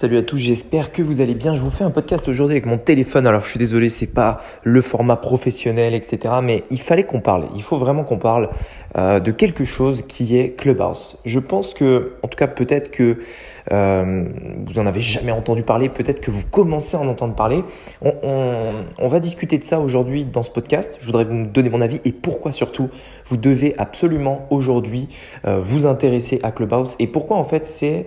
Salut à tous, j'espère que vous allez bien. Je vous fais un podcast aujourd'hui avec mon téléphone. Alors je suis désolé, c'est pas le format professionnel, etc. Mais il fallait qu'on parle. Il faut vraiment qu'on parle euh, de quelque chose qui est Clubhouse. Je pense que, en tout cas, peut-être que euh, vous en avez jamais entendu parler, peut-être que vous commencez à en entendre parler. On, va discuter de ça aujourd'hui dans ce podcast. Je voudrais vous donner mon avis et pourquoi surtout vous devez absolument aujourd'hui euh, vous intéresser à Clubhouse et pourquoi en fait c'est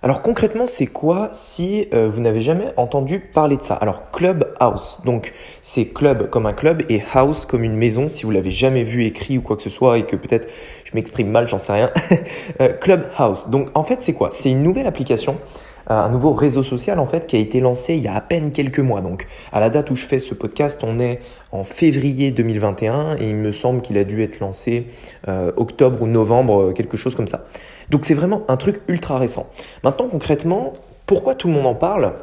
Alors concrètement, c'est quoi si euh, vous n'avez jamais entendu parler de ça? Alors Clubhouse, donc c'est club comme un club et house comme une maison. Si vous l'avez jamais vu écrit ou quoi que ce soit et que peut-être je m'exprime mal, j'en sais rien. Euh, Clubhouse. Donc en fait, c'est quoi? C'est une nouvelle application euh, un nouveau réseau social en fait qui a été lancé il y a à peine quelques mois. Donc à la date où je fais ce podcast, on est en février 2021 et il me semble qu'il a dû être lancé octobre ou novembre, quelque chose comme ça. Donc c'est vraiment un truc ultra récent. Maintenant concrètement, pourquoi tout le monde en parle?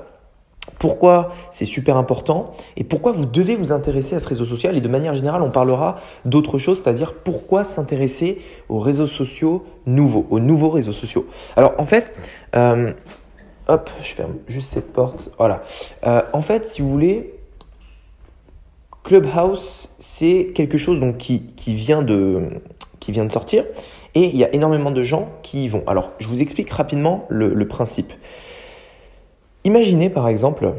Pourquoi c'est super important? Et pourquoi vous devez vous intéresser à ce réseau social? Et de manière générale on parlera d'autres choses, c'est-à-dire pourquoi s'intéresser aux réseaux sociaux nouveaux, aux nouveaux réseaux sociaux. Alors en fait, euh, hop, je ferme juste cette porte, voilà. Euh, en fait, si vous voulez, Clubhouse, c'est quelque chose donc, qui, qui, vient de, qui vient de sortir et il y a énormément de gens qui y vont. Alors, je vous explique rapidement le, principe. Imaginez par exemple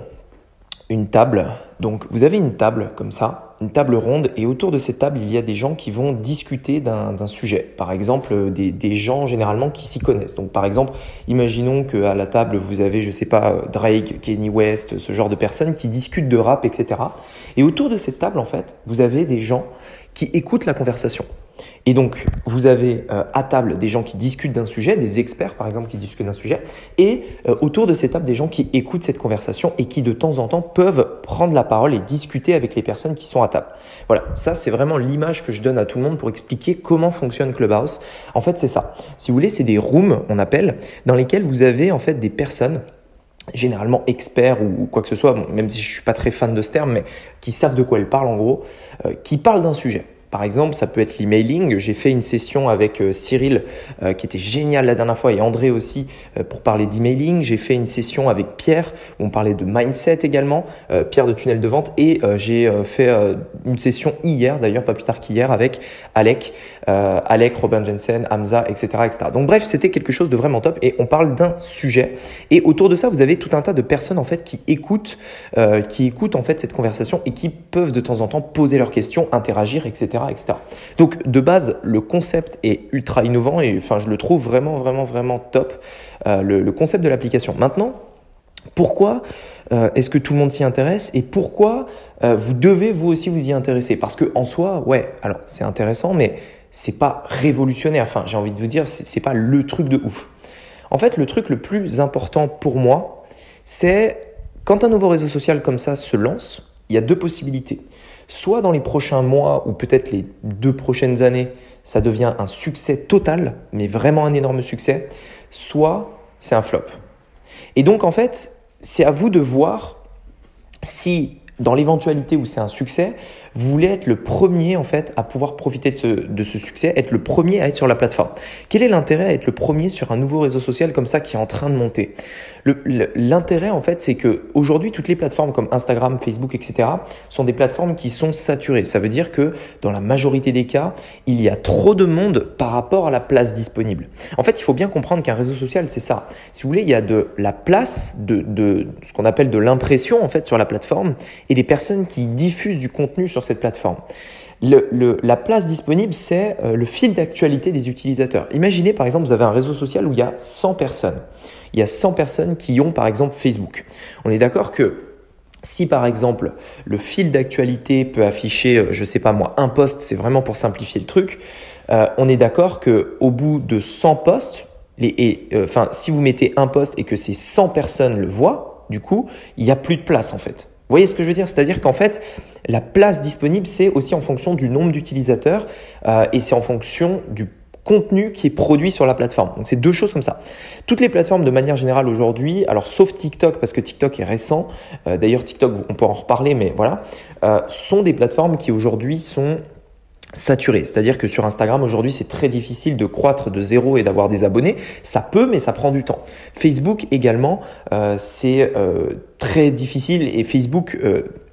une table. Donc, vous avez une table comme ça, une table ronde, et autour de cette table, il y a des gens qui vont discuter d'un sujet. Par exemple, des, gens généralement qui s'y connaissent. Donc, par exemple, imaginons qu'à la table, vous avez, je sais pas, Drake, Kenny West, ce genre de personnes qui discutent de rap, etc. Et autour de cette table, en fait, vous avez des gens qui écoutent la conversation. Et donc, vous avez euh, à table des gens qui discutent d'un sujet, des experts par exemple qui discutent d'un sujet, et euh, autour de cette table des gens qui écoutent cette conversation et qui de temps en temps peuvent prendre la parole et discuter avec les personnes qui sont à table. Voilà, ça c'est vraiment l'image que je donne à tout le monde pour expliquer comment fonctionne Clubhouse. En fait, c'est ça. Si vous voulez, c'est des rooms, on appelle, dans lesquels vous avez en fait des personnes généralement experts ou quoi que ce soit, même si je suis pas très fan de ce terme, mais qui savent de quoi elles parlent en gros, euh, qui parlent d'un sujet. Par exemple, ça peut être l'emailing. J'ai fait une session avec euh, Cyril euh, qui était géniale la dernière fois et André aussi euh, pour parler d'emailing. J'ai fait une session avec Pierre où on parlait de mindset également, Pierre de Tunnel de Vente. Et j'ai fait une session hier, d'ailleurs pas plus tard qu'hier, avec Alec, Alec, Robin Jensen, Hamza, etc. etc. Donc bref, c'était quelque chose de vraiment top et on parle d'un sujet. Et autour de ça, vous avez tout un tas de personnes en fait qui écoutent, qui écoutent en fait cette conversation et qui peuvent de temps en temps poser leurs questions, interagir, etc. Donc de base, le concept est ultra innovant et enfin, je le trouve vraiment, vraiment, vraiment top, euh, le, concept de l'application. Maintenant, pourquoi euh, est-ce que tout le monde s'y intéresse et pourquoi euh, vous devez vous aussi vous y intéresser? Parce que en soi, ouais, alors c'est intéressant, mais c'est pas révolutionnaire. Enfin, j'ai envie de vous dire, c'est pas le truc de ouf. En fait, le truc le plus important pour moi, c'est quand un nouveau réseau social comme ça se lance, il y a deux possibilités soit dans les prochains mois ou peut-être les deux prochaines années, ça devient un succès total, mais vraiment un énorme succès, soit c'est un flop. Et donc en fait, c'est à vous de voir si dans l'éventualité où c'est un succès, vous voulez être le premier en fait à pouvoir profiter de ce, de ce succès, être le premier à être sur la plateforme. Quel est l'intérêt à être le premier sur un nouveau réseau social comme ça qui est en train de monter? L'intérêt en fait, c'est que aujourd'hui toutes les plateformes comme Instagram, Facebook, etc. sont des plateformes qui sont saturées. Ça veut dire que dans la majorité des cas, il y a trop de monde par rapport à la place disponible. En fait, il faut bien comprendre qu'un réseau social, c'est ça. Si vous voulez, il y a de la place, de, de ce qu'on appelle de l'impression en fait sur la plateforme et des personnes qui diffusent du contenu sur cette plateforme. la place disponible, c'est euh, le fil d'actualité des utilisateurs. Imaginez par exemple, vous avez un réseau social où il y a 100 personnes. Il y a 100 personnes qui ont par exemple Facebook. On est d'accord que si par exemple le fil d'actualité peut afficher, euh, je ne sais pas moi, un post, c'est vraiment pour simplifier le truc, euh, on est d'accord qu'au bout de 100 posts, et, si vous mettez un post et que ces 100 personnes le voient, du coup, il n'y a plus de place en fait. Vous voyez ce que je veux dire? C'est-à-dire qu'en fait, la place disponible, c'est aussi en fonction du nombre d'utilisateurs euh, et c'est en fonction du contenu qui est produit sur la plateforme. Donc c'est deux choses comme ça. Toutes les plateformes de manière générale aujourd'hui, alors sauf TikTok parce que TikTok est récent, euh, d'ailleurs TikTok on peut en reparler mais voilà, euh, sont des plateformes qui aujourd'hui sont saturées. C'est-à-dire que sur Instagram aujourd'hui c'est très difficile de croître de zéro et d'avoir des abonnés. Ça peut mais ça prend du temps. Facebook également euh, c'est très difficile et Facebook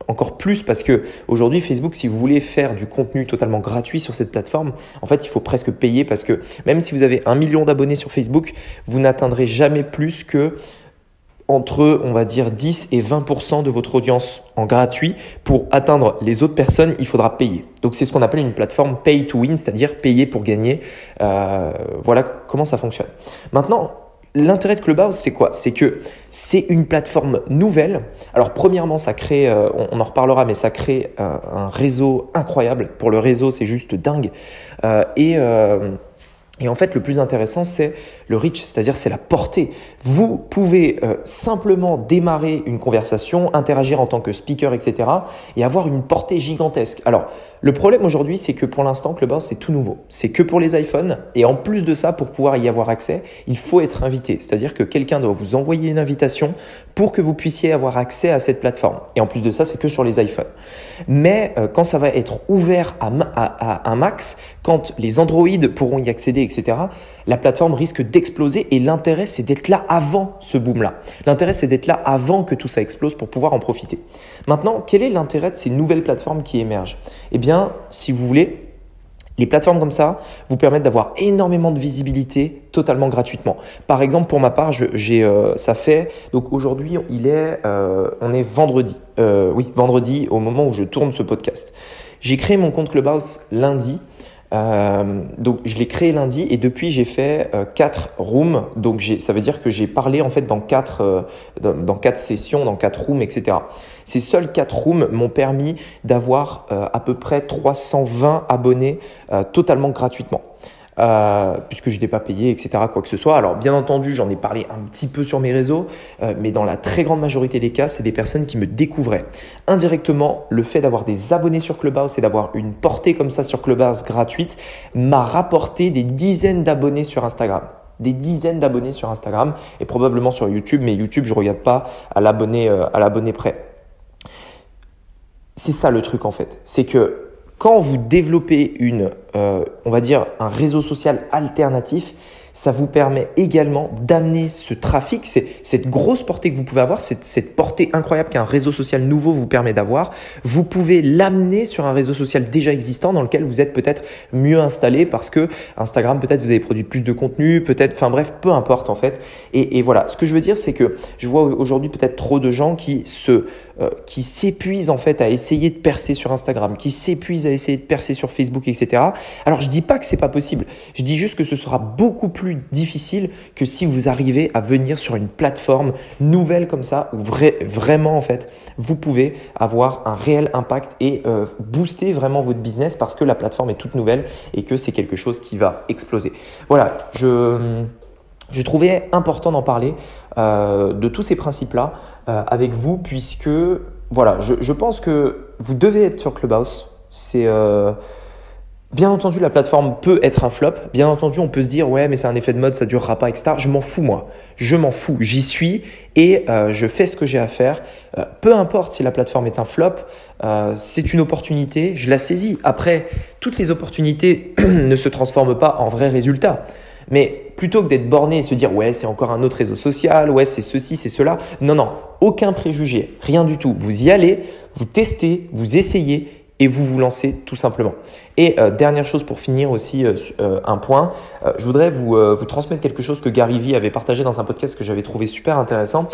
encore plus parce que aujourd'hui Facebook, si vous voulez faire du contenu totalement gratuit sur cette plateforme, en fait, il faut presque payer parce que même si vous avez un million d'abonnés sur Facebook, vous n'atteindrez jamais plus que entre, on va dire, 10 et 20% de votre audience en gratuit. Pour atteindre les autres personnes, il faudra payer. Donc, c'est ce qu'on appelle une plateforme pay to win, c'est-à-dire payer pour gagner. Euh, voilà comment ça fonctionne. Maintenant, L'intérêt de Clubhouse, c'est quoi? C'est que c'est une plateforme nouvelle. Alors, premièrement, ça crée, euh, on, en reparlera, mais ça crée un, réseau incroyable. Pour le réseau, c'est juste dingue. Euh, et, euh, et en fait, le plus intéressant, c'est le reach, c'est-à-dire c'est la portée. Vous pouvez simplement démarrer une conversation, interagir en tant que speaker, etc., et avoir une portée gigantesque. Alors, le problème aujourd'hui, c'est que pour l'instant, Clubhouse, c'est tout nouveau. C'est que pour les iPhones. Et en plus de ça, pour pouvoir y avoir accès, il faut être invité. C'est-à-dire que quelqu'un doit vous envoyer une invitation pour que vous puissiez avoir accès à cette plateforme. Et en plus de ça, c'est que sur les iPhones. Mais euh, quand ça va être ouvert à, à, un max, quand les Android pourront y accéder, etc., la plateforme risque d'exploser et l'intérêt c'est d'être là avant ce boom-là. L'intérêt c'est d'être là avant que tout ça explose pour pouvoir en profiter. Maintenant, quel est l'intérêt de ces nouvelles plateformes qui émergent? Eh bien, si vous voulez, les plateformes comme ça vous permettent d'avoir énormément de visibilité totalement gratuitement. Par exemple, pour ma part, j'ai, euh, ça fait donc aujourd'hui il est, euh, on est vendredi, euh, oui vendredi au moment où je tourne ce podcast. J'ai créé mon compte Clubhouse lundi. Euh, donc je l'ai créé lundi et depuis j'ai fait euh, quatre rooms. Donc ça veut dire que j'ai parlé en fait dans quatre, euh, dans, quatre sessions, dans quatre rooms, etc. Ces seuls quatre rooms m'ont permis d'avoir à peu près 320 abonnés totalement gratuitement. Euh, puisque je n'ai pas payé, etc., quoi que ce soit. Alors, bien entendu, j'en ai parlé un petit peu sur mes réseaux, euh, mais dans la très grande majorité des cas, c'est des personnes qui me découvraient. Indirectement, le fait d'avoir des abonnés sur Clubhouse et d'avoir une portée comme ça sur Clubhouse gratuite m'a rapporté des dizaines d'abonnés sur Instagram des dizaines d'abonnés sur Instagram et probablement sur YouTube, mais YouTube, je regarde pas à l'abonné euh, près. C'est ça le truc en fait, c'est que quand vous développez une, euh, on va dire, un réseau social alternatif, ça vous permet également d'amener ce trafic, cette grosse portée que vous pouvez avoir, cette, portée incroyable qu'un réseau social nouveau vous permet d'avoir, vous pouvez l'amener sur un réseau social déjà existant dans lequel vous êtes peut-être mieux installé parce que Instagram, peut-être vous avez produit plus de contenu, peut-être, enfin bref, peu importe en fait. Et voilà, ce que je veux dire, c'est que je vois aujourd'hui peut-être trop de gens qui se euh, qui s'épuisent en fait à essayer de percer sur Instagram, qui s'épuisent à essayer de percer sur Facebook, etc. Alors je dis pas que c'est pas possible, je dis juste que ce sera beaucoup plus difficile que si vous arrivez à venir sur une plateforme nouvelle comme ça où vraiment en fait vous pouvez avoir un réel impact et euh, booster vraiment votre business parce que la plateforme est toute nouvelle et que c'est quelque chose qui va exploser. Voilà, je j'ai trouvé important d'en parler euh, de tous ces principes-là euh, avec vous, puisque voilà, je, pense que vous devez être sur Clubhouse. C'est euh, bien entendu la plateforme peut être un flop. Bien entendu, on peut se dire ouais, mais c'est un effet de mode, ça durera pas, etc. Je m'en fous moi. Je m'en fous. J'y suis et je fais ce que j'ai à faire. Peu importe si la plateforme est un flop, c'est une opportunité. Je la saisis. Après, toutes les opportunités ne se transforment pas en vrais résultats. Mais plutôt que d'être borné et se dire ouais c'est encore un autre réseau social, ouais c'est ceci, c'est cela, non, non, aucun préjugé, rien du tout. Vous y allez, vous testez, vous essayez et vous vous lancez tout simplement. Et euh, dernière chose pour finir aussi, euh, euh, un point, je voudrais vous, vous transmettre quelque chose que Gary Vee avait partagé dans un podcast que j'avais trouvé super intéressant.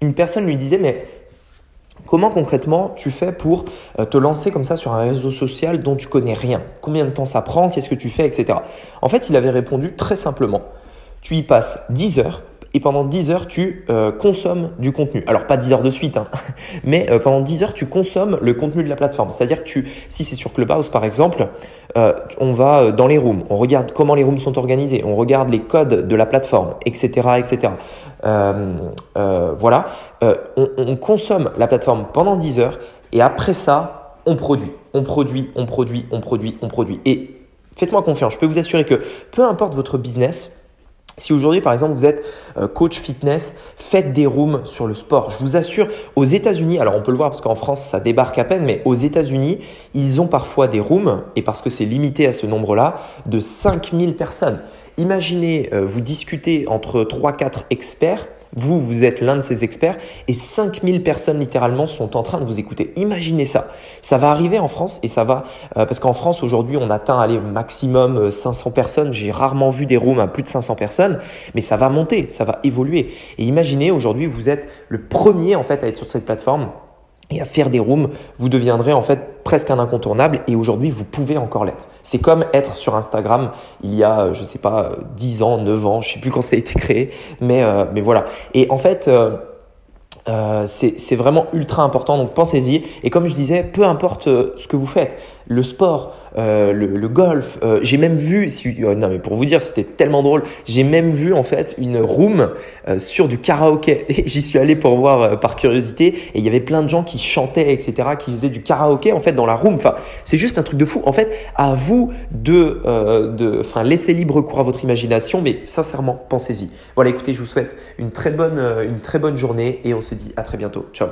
Une personne lui disait mais Comment concrètement tu fais pour euh, te lancer comme ça sur un réseau social dont tu connais rien? Combien de temps ça prend? Qu'est-ce que tu fais? Etc. En fait, il avait répondu très simplement. Tu y passes 10 heures et pendant 10 heures, tu euh, consommes du contenu. Alors, pas 10 heures de suite, hein, mais euh, pendant 10 heures, tu consommes le contenu de la plateforme. C'est-à-dire que si c'est sur Clubhouse par exemple, euh, on va dans les rooms, on regarde comment les rooms sont organisés, on regarde les codes de la plateforme, etc. etc. voilà, on, on consomme la plateforme pendant 10 heures et après ça, on produit, on produit, on produit, on produit, on produit. Et faites-moi confiance, je peux vous assurer que peu importe votre business, si aujourd'hui, par exemple, vous êtes euh, coach fitness, faites des rooms sur le sport. Je vous assure, aux États-Unis, alors on peut le voir parce qu'en France, ça débarque à peine, mais aux États-Unis, ils ont parfois des rooms, et parce que c'est limité à ce nombre-là, de 5000 personnes. Imaginez, euh, vous discutez entre 3-4 experts vous, vous êtes l'un de ces experts et 5000 personnes littéralement sont en train de vous écouter. Imaginez ça. Ça va arriver en France et ça va, euh, parce qu'en France aujourd'hui on atteint allez, maximum 500 euh, personnes. J'ai rarement vu des rooms à plus de 500 personnes, mais ça va monter, ça va évoluer. Et imaginez aujourd'hui vous êtes le premier en fait à être sur cette plateforme et à faire des rooms, vous deviendrez en fait presque un incontournable et aujourd'hui vous pouvez encore l'être. C'est comme être sur Instagram il y a, je sais pas, 10 ans, 9 ans, je sais plus quand ça a été créé, mais, euh, mais voilà. Et en fait, euh, euh, c'est vraiment ultra important, donc pensez-y. Et comme je disais, peu importe ce que vous faites, le sport, euh, le, golf. Euh, j'ai même vu, si, euh, non mais pour vous dire, c'était tellement drôle. J'ai même vu en fait une room sur du karaoké. Et j'y suis allé pour voir par curiosité. Et il y avait plein de gens qui chantaient, etc., qui faisaient du karaoké en fait dans la room. Enfin, c'est juste un truc de fou. En fait, à vous de, de, enfin, laisser libre cours à votre imagination. Mais sincèrement, pensez-y. Voilà, écoutez, je vous souhaite une très bonne, une très bonne journée et on se dit à très bientôt. Ciao.